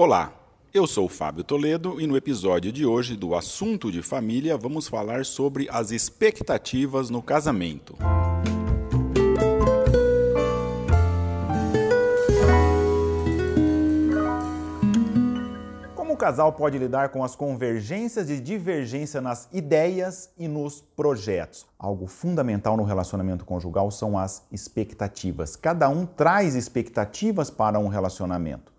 Olá, eu sou Fábio Toledo e no episódio de hoje do Assunto de Família vamos falar sobre as expectativas no casamento. Como o casal pode lidar com as convergências e divergência nas ideias e nos projetos? Algo fundamental no relacionamento conjugal são as expectativas. Cada um traz expectativas para um relacionamento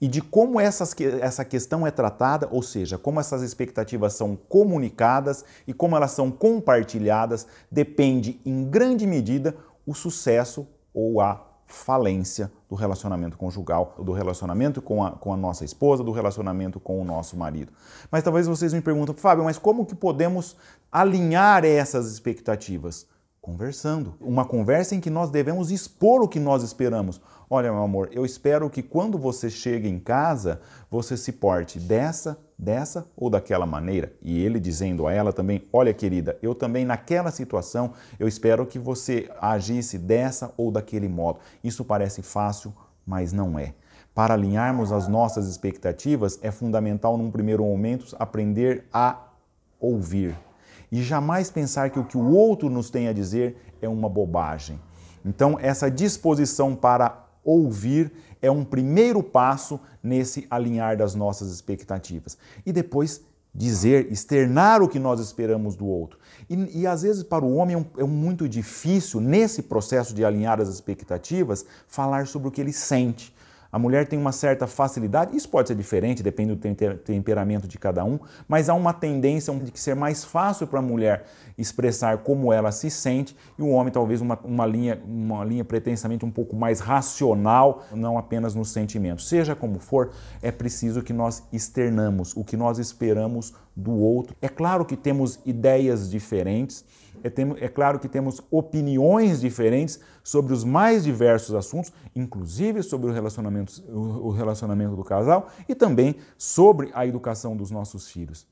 e de como essas, essa questão é tratada, ou seja, como essas expectativas são comunicadas e como elas são compartilhadas, depende em grande medida o sucesso ou a falência do relacionamento conjugal, do relacionamento com a, com a nossa esposa, do relacionamento com o nosso marido. Mas talvez vocês me perguntem, Fábio, mas como que podemos alinhar essas expectativas? Conversando. Uma conversa em que nós devemos expor o que nós esperamos. Olha, meu amor, eu espero que quando você chegue em casa, você se porte dessa, dessa ou daquela maneira. E ele dizendo a ela também: Olha, querida, eu também naquela situação, eu espero que você agisse dessa ou daquele modo. Isso parece fácil, mas não é. Para alinharmos as nossas expectativas, é fundamental, num primeiro momento, aprender a ouvir e jamais pensar que o que o outro nos tem a dizer é uma bobagem. Então, essa disposição para ouvir é um primeiro passo nesse alinhar das nossas expectativas. E depois dizer, externar o que nós esperamos do outro. E, e às vezes para o homem é, um, é muito difícil, nesse processo de alinhar as expectativas, falar sobre o que ele sente. A mulher tem uma certa facilidade, isso pode ser diferente, depende do temperamento de cada um, mas há uma tendência de ser mais fácil para a mulher expressar como ela se sente e o homem talvez uma, uma, linha, uma linha pretensamente um pouco mais racional, não apenas no sentimento. Seja como for, é preciso que nós externamos o que nós esperamos do outro. É claro que temos ideias diferentes, é, tem, é claro que temos opiniões diferentes sobre os mais diversos assuntos, inclusive sobre o relacionamento, o relacionamento do casal e também sobre a educação dos nossos filhos.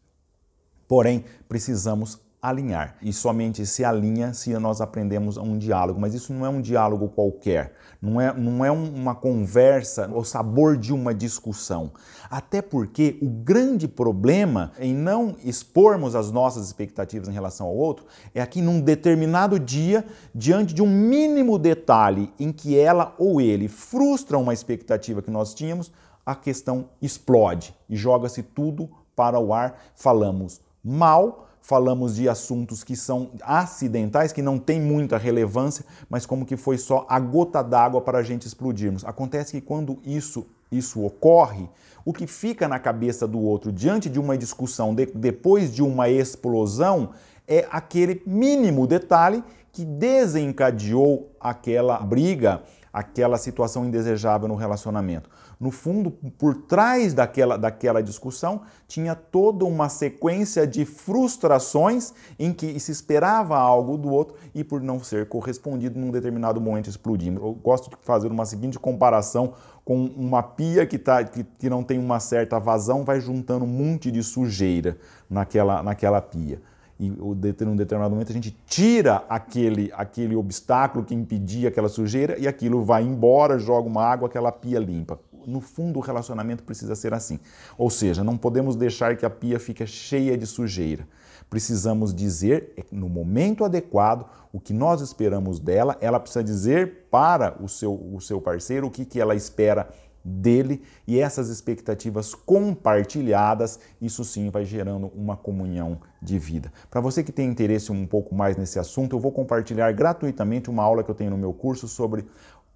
Porém, precisamos alinhar. E somente se alinha se nós aprendemos um diálogo. Mas isso não é um diálogo qualquer, não é, não é uma conversa, o sabor de uma discussão. Até porque o grande problema em não expormos as nossas expectativas em relação ao outro é aqui num determinado dia, diante de um mínimo detalhe em que ela ou ele frustra uma expectativa que nós tínhamos, a questão explode e joga-se tudo para o ar. Falamos mal falamos de assuntos que são acidentais, que não têm muita relevância, mas como que foi só a gota d'água para a gente explodirmos. Acontece que quando isso, isso ocorre, o que fica na cabeça do outro diante de uma discussão, de, depois de uma explosão, é aquele mínimo detalhe que desencadeou aquela briga, aquela situação indesejável no relacionamento. No fundo, por trás daquela, daquela discussão, tinha toda uma sequência de frustrações em que se esperava algo do outro e, por não ser correspondido, num determinado momento explodindo. Eu gosto de fazer uma seguinte comparação com uma pia que, tá, que, que não tem uma certa vazão, vai juntando um monte de sujeira naquela, naquela pia e num determinado momento a gente tira aquele, aquele obstáculo que impedia aquela sujeira e aquilo vai embora, joga uma água, aquela pia limpa no fundo, o relacionamento precisa ser assim. Ou seja, não podemos deixar que a pia fique cheia de sujeira. Precisamos dizer, é, no momento adequado, o que nós esperamos dela. Ela precisa dizer para o seu, o seu parceiro o que, que ela espera dele e essas expectativas compartilhadas, isso sim vai gerando uma comunhão de vida. Para você que tem interesse um pouco mais nesse assunto, eu vou compartilhar gratuitamente uma aula que eu tenho no meu curso sobre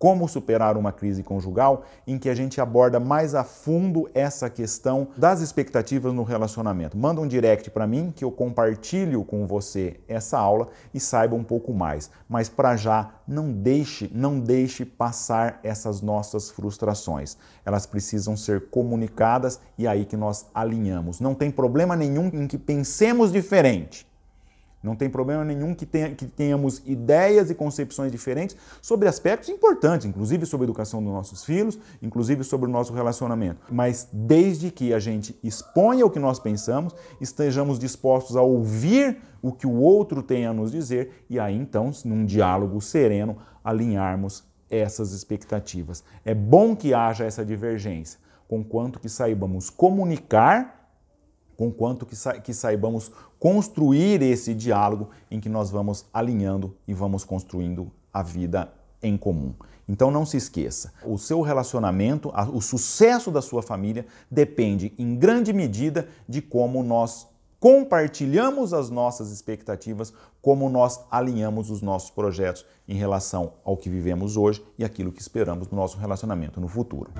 como Superar uma Crise Conjugal, em que a gente aborda mais a fundo essa questão das expectativas no relacionamento. Manda um direct para mim que eu compartilho com você essa aula e saiba um pouco mais. Mas para já, não deixe, não deixe passar essas nossas frustrações. Elas precisam ser comunicadas e é aí que nós alinhamos. Não tem problema nenhum em que pensemos diferente. Não tem problema nenhum que, tenha, que tenhamos ideias e concepções diferentes sobre aspectos importantes, inclusive sobre a educação dos nossos filhos, inclusive sobre o nosso relacionamento. Mas desde que a gente exponha o que nós pensamos, estejamos dispostos a ouvir o que o outro tem a nos dizer e aí então, num diálogo sereno, alinharmos essas expectativas. É bom que haja essa divergência com quanto que saibamos comunicar, com quanto que, sa que saibamos construir esse diálogo em que nós vamos alinhando e vamos construindo a vida em comum. Então não se esqueça, o seu relacionamento, o sucesso da sua família depende em grande medida de como nós compartilhamos as nossas expectativas, como nós alinhamos os nossos projetos em relação ao que vivemos hoje e aquilo que esperamos no nosso relacionamento no futuro.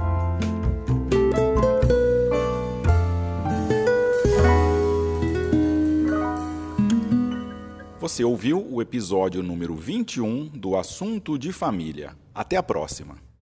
Você ouviu o episódio número 21 do Assunto de Família. Até a próxima!